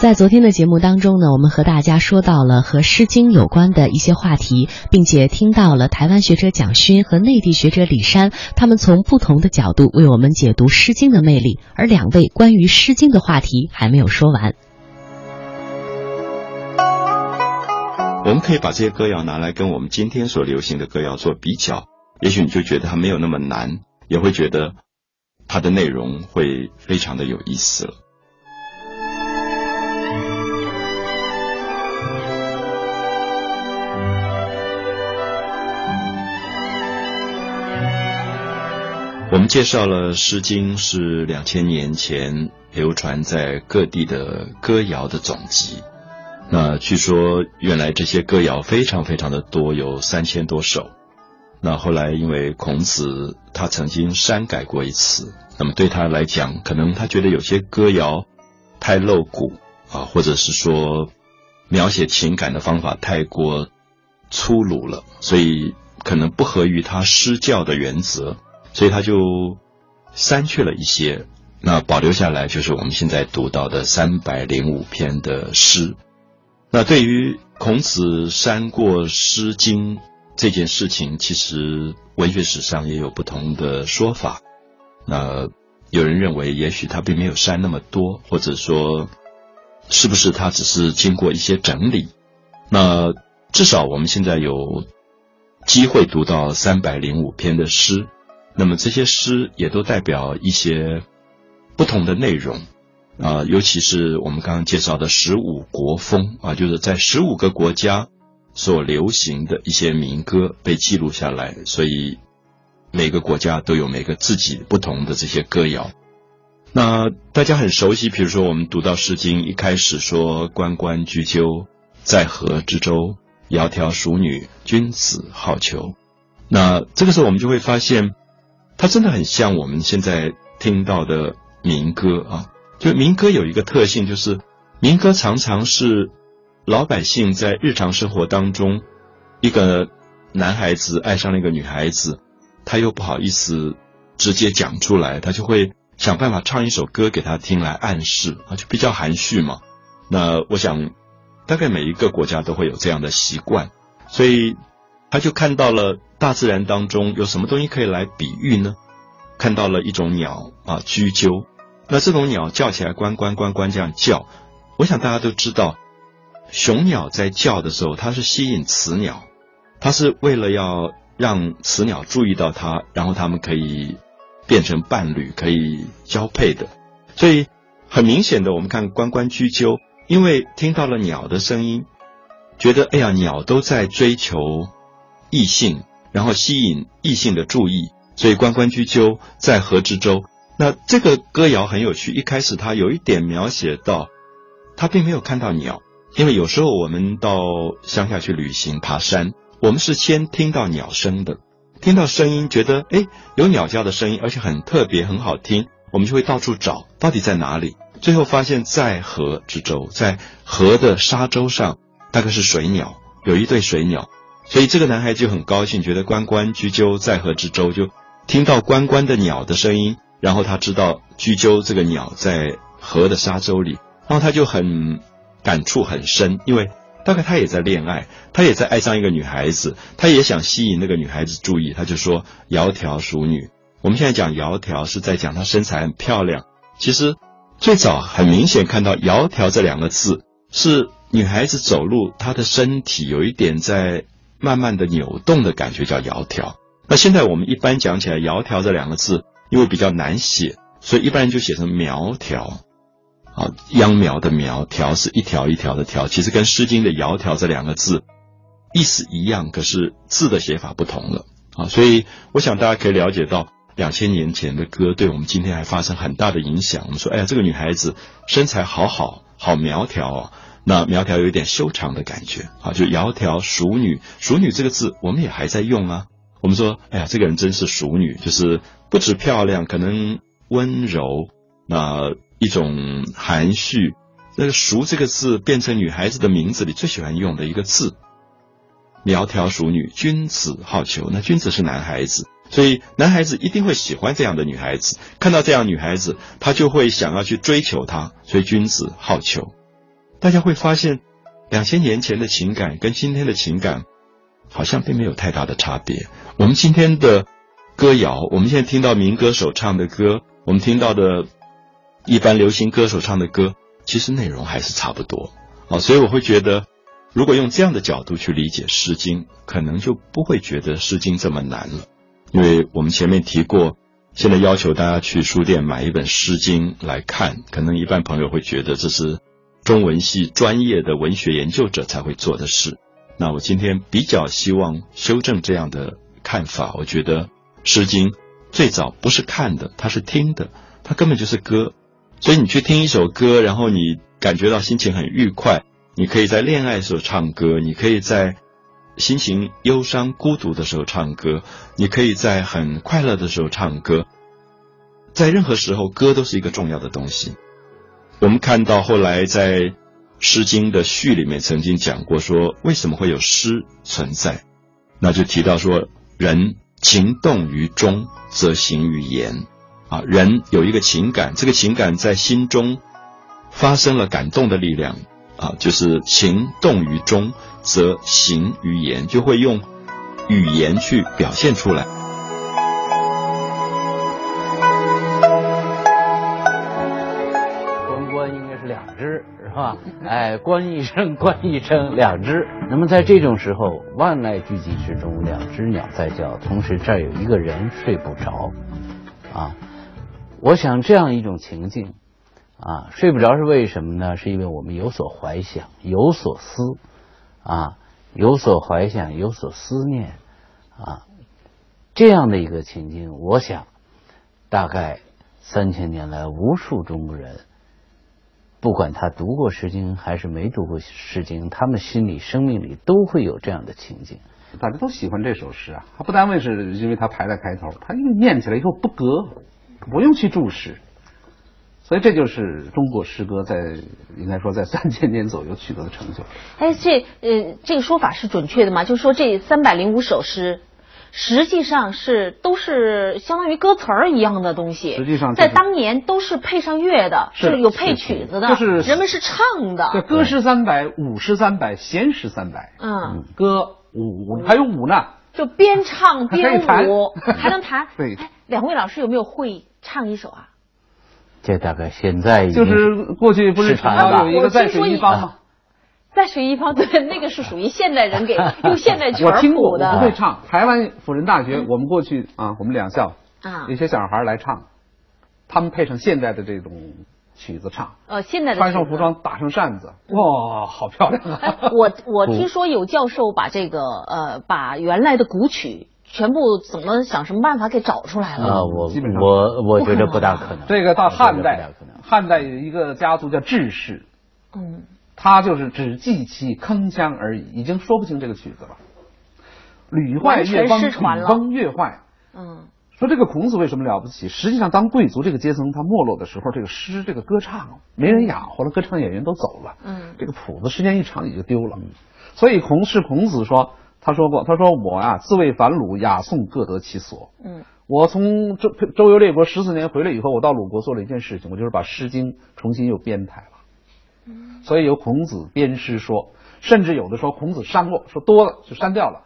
在昨天的节目当中呢，我们和大家说到了和《诗经》有关的一些话题，并且听到了台湾学者蒋勋和内地学者李山，他们从不同的角度为我们解读《诗经》的魅力。而两位关于《诗经》的话题还没有说完。我们可以把这些歌谣拿来跟我们今天所流行的歌谣做比较，也许你就觉得它没有那么难，也会觉得它的内容会非常的有意思了。我们介绍了《诗经》是两千年前流传在各地的歌谣的总集。那据说原来这些歌谣非常非常的多，有三千多首。那后来因为孔子他曾经删改过一次，那么对他来讲，可能他觉得有些歌谣太露骨啊，或者是说描写情感的方法太过粗鲁了，所以可能不合于他诗教的原则。所以他就删去了一些，那保留下来就是我们现在读到的三百零五篇的诗。那对于孔子删过《诗经》这件事情，其实文学史上也有不同的说法。那有人认为，也许他并没有删那么多，或者说，是不是他只是经过一些整理？那至少我们现在有机会读到三百零五篇的诗。那么这些诗也都代表一些不同的内容啊，尤其是我们刚刚介绍的十五国风啊，就是在十五个国家所流行的一些民歌被记录下来，所以每个国家都有每个自己不同的这些歌谣。那大家很熟悉，比如说我们读到《诗经》一开始说“关关雎鸠，在河之洲，窈窕淑女，君子好逑”。那这个时候我们就会发现。它真的很像我们现在听到的民歌啊！就民歌有一个特性，就是民歌常常是老百姓在日常生活当中，一个男孩子爱上了一个女孩子，他又不好意思直接讲出来，他就会想办法唱一首歌给他听来暗示啊，就比较含蓄嘛。那我想，大概每一个国家都会有这样的习惯，所以。他就看到了大自然当中有什么东西可以来比喻呢？看到了一种鸟啊，雎鸠。那这种鸟叫起来，关关关关这样叫。我想大家都知道，雄鸟在叫的时候，它是吸引雌鸟，它是为了要让雌鸟注意到它，然后它们可以变成伴侣，可以交配的。所以很明显的，我们看关关雎鸠，因为听到了鸟的声音，觉得哎呀，鸟都在追求。异性，然后吸引异性的注意，所以关关雎鸠，在河之洲。那这个歌谣很有趣，一开始他有一点描写到，他并没有看到鸟，因为有时候我们到乡下去旅行爬山，我们是先听到鸟声的，听到声音觉得哎有鸟叫的声音，而且很特别很好听，我们就会到处找，到底在哪里？最后发现，在河之洲，在河的沙洲上，大概是水鸟，有一对水鸟。所以这个男孩就很高兴，觉得关关雎鸠，在河之洲，就听到关关的鸟的声音，然后他知道雎鸠这个鸟在河的沙洲里，然后他就很感触很深，因为大概他也在恋爱，他也在爱上一个女孩子，他也想吸引那个女孩子注意，他就说窈窕淑女。我们现在讲窈窕是在讲她身材很漂亮，其实最早很明显看到窈窕这两个字是女孩子走路，她的身体有一点在。慢慢的扭动的感觉叫窈窕。那现在我们一般讲起来，窈窕这两个字，因为比较难写，所以一般人就写成苗条。啊，秧苗的苗条是一条一条的条，其实跟《诗经》的窈窕这两个字意思一样，可是字的写法不同了。啊，所以我想大家可以了解到，两千年前的歌对我们今天还发生很大的影响。我们说，哎呀，这个女孩子身材好好，好苗条哦。那苗条有一点修长的感觉啊，就窈窕淑女，淑女这个字我们也还在用啊。我们说，哎呀，这个人真是淑女，就是不止漂亮，可能温柔，那一种含蓄。那个“淑”这个字变成女孩子的名字里最喜欢用的一个字。苗条淑女，君子好逑。那君子是男孩子，所以男孩子一定会喜欢这样的女孩子。看到这样女孩子，他就会想要去追求她，所以君子好逑。大家会发现，两千年前的情感跟今天的情感好像并没有太大的差别。我们今天的歌谣，我们现在听到民歌手唱的歌，我们听到的一般流行歌手唱的歌，其实内容还是差不多啊。所以我会觉得，如果用这样的角度去理解《诗经》，可能就不会觉得《诗经》这么难了。因为我们前面提过，现在要求大家去书店买一本《诗经》来看，可能一般朋友会觉得这是。中文系专业的文学研究者才会做的事。那我今天比较希望修正这样的看法。我觉得《诗经》最早不是看的，它是听的，它根本就是歌。所以你去听一首歌，然后你感觉到心情很愉快。你可以在恋爱的时候唱歌，你可以在心情忧伤、孤独的时候唱歌，你可以在很快乐的时候唱歌。在任何时候，歌都是一个重要的东西。我们看到后来在《诗经》的序里面曾经讲过，说为什么会有诗存在？那就提到说，人情动于中，则行于言。啊，人有一个情感，这个情感在心中发生了感动的力量，啊，就是情动于中，则行于言，就会用语言去表现出来。啊，哎，关一声，关一声，两只。那么在这种时候，万籁俱寂之中，两只鸟在叫，同时这儿有一个人睡不着。啊，我想这样一种情境，啊，睡不着是为什么呢？是因为我们有所怀想，有所思，啊，有所怀想，有所思念，啊，这样的一个情境，我想，大概三千年来，无数中国人。不管他读过《诗经》还是没读过《诗经》，他们心里、生命里都会有这样的情景。大家都喜欢这首诗啊，它不单为是因为它排在开头，它因为念起来以后不隔，不用去注释，所以这就是中国诗歌在应该说在三千年左右取得的成就。哎，这呃，这个说法是准确的吗？就是说这三百零五首诗。实际上是都是相当于歌词儿一样的东西。实际上，在当年都是配上乐的，是有配曲子的，就是人们是唱的。对，歌诗三百，舞诗三百，弦诗三百。嗯，歌舞还有舞呢，就边唱边 舞，还能弹。对，两位老师有没有会唱一首啊？这大概现在就是过去不是常有一个在水一方吗？在水一方，对，那个是属于现代人给 用现代曲谱的。我听过，不会唱。台湾辅仁大学，我们过去啊，我们两校啊，有些小孩来唱，他们配上现代的这种曲子唱。呃，现代的穿上服装，打上扇子，哇，好漂亮啊！我我听说有教授把这个呃，把原来的古曲全部怎么想什么办法给找出来了啊？我基本上我我觉得不大可能。这个到汉代，汉代有一个家族叫志氏，嗯。他就是只记其铿锵而已，已经说不清这个曲子了。屡坏越崩，屡崩越坏。嗯，说这个孔子为什么了不起？实际上，当贵族这个阶层他没落的时候，这个诗、这个歌唱没人养活了，歌唱演员都走了。嗯，这个谱子时间一长也就丢了。所以孔是孔子说，他说过，他说我啊，自谓反鲁，雅颂各得其所。嗯，我从周周游列国十四年回来以后，我到鲁国做了一件事情，我就是把《诗经》重新又编排了。所以有孔子编诗说，甚至有的说孔子删过，说多了就删掉了。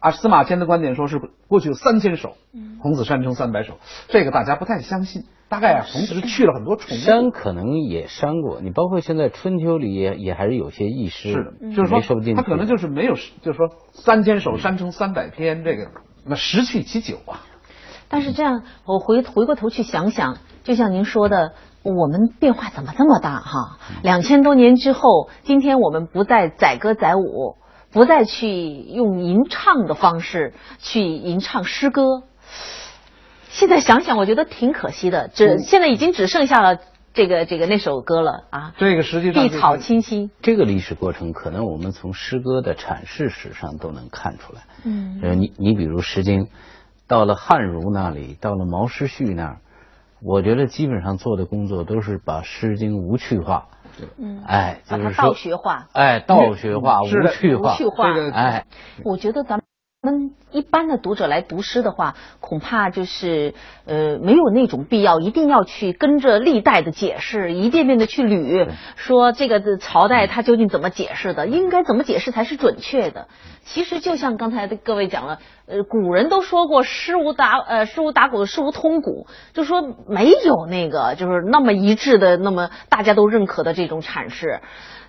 啊，司马迁的观点说是过去有三千首，孔子删成三百首，这个大家不太相信。大概啊，孔子是去了很多重 删，可能也删过。你包括现在春秋里也也还是有些意诗，是的，就是说他可能就是没有，就是说三千首删成三百篇，这个那十去其九啊。但是这样，我回回过头去想想，就像您说的。我们变化怎么这么大哈？两千多年之后，今天我们不再载歌载舞，不再去用吟唱的方式去吟唱诗歌。现在想想，我觉得挺可惜的。只现在已经只剩下了这个这个那首歌了啊。这个实际上碧草青青。这个历史过程，可能我们从诗歌的阐释史上都能看出来。嗯。呃，你你比如《诗经》，到了汉儒那里，到了毛诗序那儿。我觉得基本上做的工作都是把《诗经》无趣化，嗯，哎，就是说道学化，哎，道学化、无趣化，无趣化，哎，我觉得咱们一般的读者来读诗的话，恐怕就是呃没有那种必要，一定要去跟着历代的解释，一遍遍的去捋，说这个的朝代它究竟怎么解释的，应该怎么解释才是准确的。其实就像刚才的各位讲了，呃，古人都说过“诗无打呃诗无打鼓，诗无通鼓”，就说没有那个就是那么一致的，那么大家都认可的这种阐释。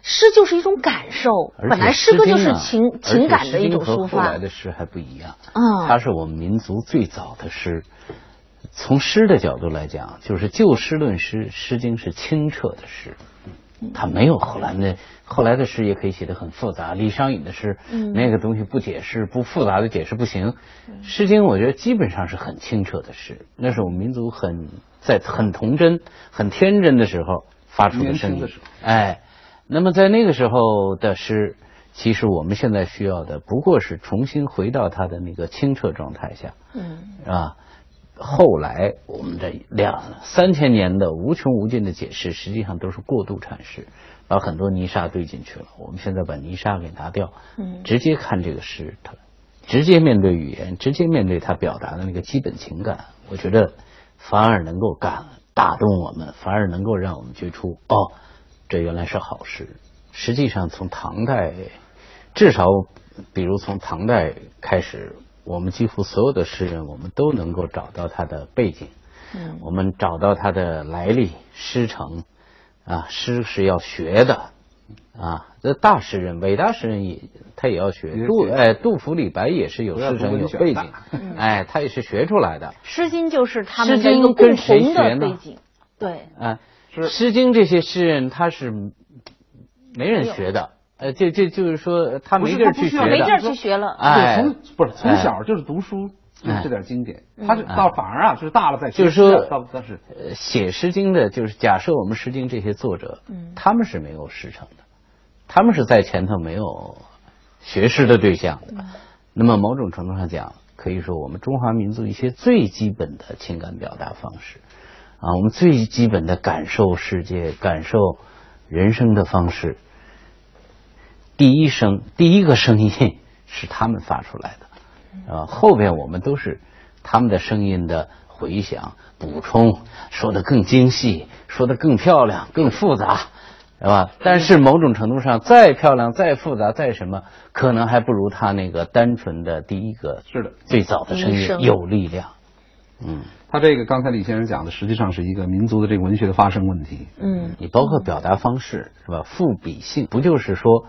诗就是一种感受，本来诗歌就是情情感的一种抒发。后来的诗还不一样，嗯，它是我们民族最早的诗。从诗的角度来讲，就是就诗论诗，《诗经》是清澈的诗。它没有后来的后来的诗也可以写得很复杂，李商隐的诗，那个东西不解释不复杂的解释不行。《诗经》我觉得基本上是很清澈的诗，那是我们民族很在很童真、很天真的时候发出的声音。哎，那么在那个时候的诗，其实我们现在需要的不过是重新回到它的那个清澈状态下，嗯，啊。后来我们这两三千年的无穷无尽的解释，实际上都是过度阐释，把很多泥沙堆进去了。我们现在把泥沙给拿掉，嗯，直接看这个诗，它直接面对语言，直接面对它表达的那个基本情感，我觉得反而能够感打动我们，反而能够让我们觉出哦，这原来是好诗。实际上从唐代，至少比如从唐代开始。我们几乎所有的诗人，我们都能够找到他的背景，嗯，我们找到他的来历、师承，啊，诗是要学的，啊，这大诗人、伟大诗人也他也要学。杜哎，杜甫、李白也是有师承、有背景，哎，他也是学出来的。《诗经》就是他们的一个共同的背景，对，啊，《诗经》这些诗人他是没人学的。呃，这这就是说，他没地儿去学没地儿去学了。哎，从不是从小就是读书，就是这点经典。他是到反而啊，就是大了再就是说，但是写《诗经》的，就是假设我们《诗经》这些作者，他们是没有师承的，他们是在前头没有学诗的对象的。那么某种程度上讲，可以说我们中华民族一些最基本的情感表达方式啊，我们最基本的感受世界、感受人生的方式。第一声，第一个声音 是他们发出来的，啊，后边我们都是他们的声音的回响、补充，说的更精细，说的更漂亮、更复杂，是吧？但是某种程度上，再漂亮、再复杂、再什么，可能还不如他那个单纯的第一个是的最早的声音有力量。嗯，他这个刚才李先生讲的，实际上是一个民族的这个文学的发生问题。嗯，你包括表达方式是吧？赋比兴，不就是说？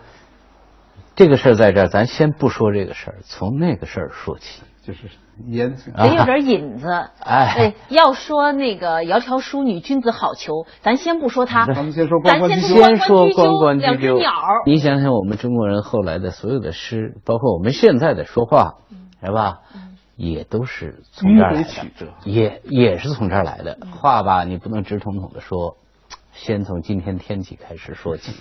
这个事儿在这儿，咱先不说这个事儿，从那个事儿说起，就是言得有点引子。哎，要说那个“窈窕淑女，君子好逑”，咱先不说他，咱们先说关关雎鸠。先说关关雎鸠，鸟。你想想，我们中国人后来的所有的诗，包括我们现在的说话，是吧？也都是从这儿来的，也也是从这儿来的。话吧，你不能直统统的说。先从今天天气开始说起，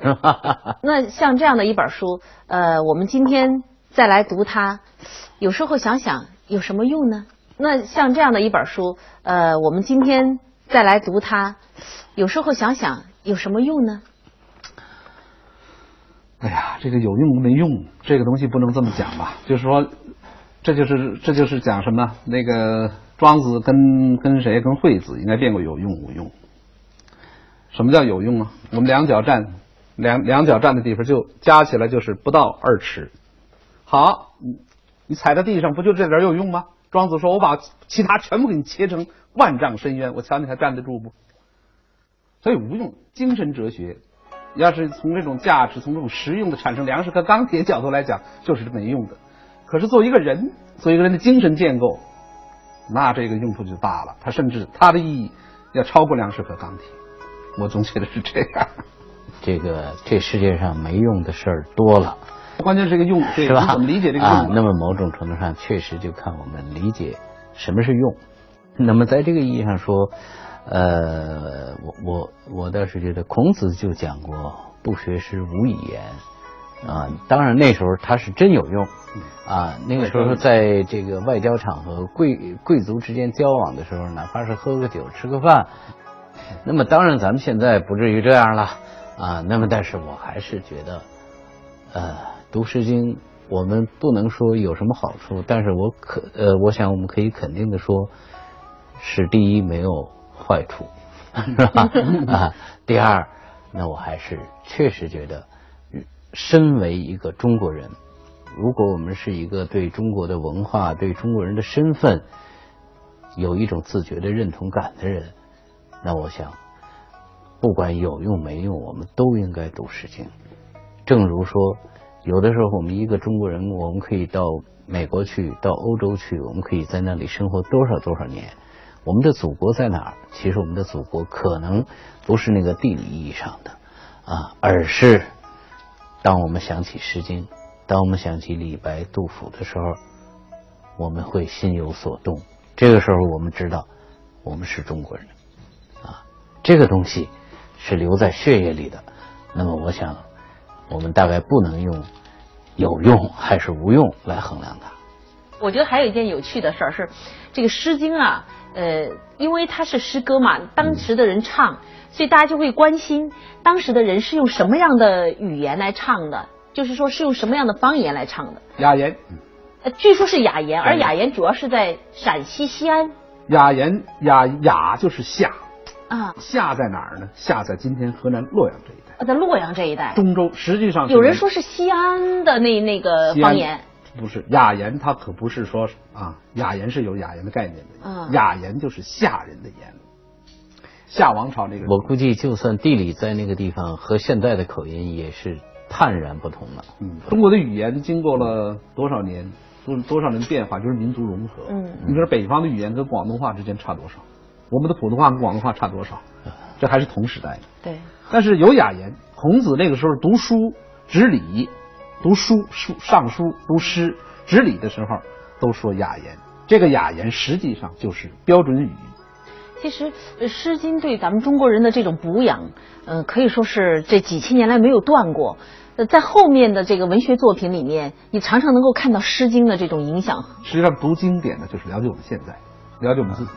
那像这样的一本书，呃，我们今天再来读它，有时候想想有什么用呢？那像这样的一本书，呃，我们今天再来读它，有时候想想有什么用呢？哎呀，这个有用没用，这个东西不能这么讲吧？就是说，这就是这就是讲什么？那个庄子跟跟谁？跟惠子应该辩过有用无用。什么叫有用啊？我们两脚站，两两脚站的地方就加起来就是不到二尺。好，你你踩在地上不就这点有用吗？庄子说：“我把其他全部给你切成万丈深渊，我瞧你还站得住不？”所以无用。精神哲学要是从这种价值、从这种实用的产生粮食和钢铁角度来讲，就是没用的。可是作为一个人，作为一个人的精神建构，那这个用处就大了。它甚至它的意义要超过粮食和钢铁。我总觉得是这样，这个这世界上没用的事儿多了，关键是个用，是吧？怎么理解这个用？那么某种程度上确实就看我们理解什么是用。那么在这个意义上说，呃，我我我倒是觉得孔子就讲过“不学诗，无以言”。啊，当然那时候他是真有用啊。那个时候在这个外交场合，贵贵族之间交往的时候，哪怕是喝个酒、吃个饭。那么当然，咱们现在不至于这样了啊。那么，但是我还是觉得，呃，读《诗经》我们不能说有什么好处，但是我可呃，我想我们可以肯定的说，是第一没有坏处，是吧？啊，第二，那我还是确实觉得，身为一个中国人，如果我们是一个对中国的文化、对中国人的身份有一种自觉的认同感的人，那我想，不管有用没用，我们都应该读《诗经》。正如说。有的时候，我们一个中国人，我们可以到美国去，到欧洲去，我们可以在那里生活多少多少年。我们的祖国在哪儿？其实我们的祖国可能不是那个地理意义上的啊，而是当我们想起《诗经》，当我们想起李白、杜甫的时候，我们会心有所动。这个时候，我们知道我们是中国人，这个东西是留在血液里的。那么，我想。我们大概不能用有用还是无用来衡量它。我觉得还有一件有趣的事儿是，这个《诗经》啊，呃，因为它是诗歌嘛，当时的人唱，所以大家就会关心当时的人是用什么样的语言来唱的，就是说是用什么样的方言来唱的。雅言。呃，据说是雅言，而雅言主要是在陕西西安。雅言雅雅就是夏啊，夏在哪儿呢？夏在今天河南洛阳这一带。在洛阳这一带，中州实际上有人说是西安的那那个方言，不是雅言，它可不是说啊，雅言是有雅言的概念的，雅言就是夏人的言，夏王朝那个。我估计就算地理在那个地方，和现在的口音也是判然不同了。嗯，中国的语言经过了多少年多多少年变化，就是民族融合。嗯，你说北方的语言跟广东话之间差多少？我们的普通话跟广东话差多少？这还是同时代的。对。但是有雅言，孔子那个时候读书执礼，读书书上书读诗执礼的时候都说雅言。这个雅言实际上就是标准语。其实《诗经》对咱们中国人的这种补养，呃，可以说是这几千年来没有断过。呃，在后面的这个文学作品里面，你常常能够看到《诗经》的这种影响。实际上，读经典呢，就是了解我们现在，了解我们自己。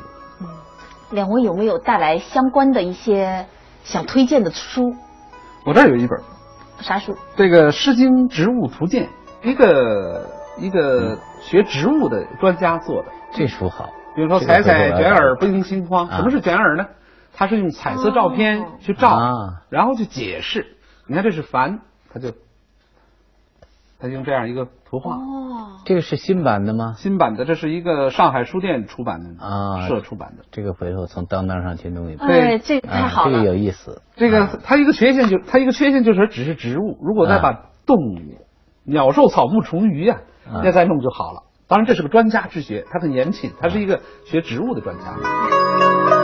嗯，两位有没有带来相关的一些？想推荐的书，我这儿有一本，啥书？这个《诗经植物图鉴》，一个一个学植物的专家做的。这书好。比如说，采采卷耳，不应心慌。什么是卷耳呢？它是用彩色照片去照，然后去解释。你看，这是凡，它就。他用这样一个图画哦，这个是新版的吗？新版的，这是一个上海书店出版的啊，社出版的。这个回头从当当上去弄一本。对，这个太好了，这个有意思。这个它一个缺陷就它一个缺陷就是只是植物，如果再把动物、鸟兽草木虫鱼啊，要再弄就好了。当然这是个专家之学，他很严谨，他是一个学植物的专家。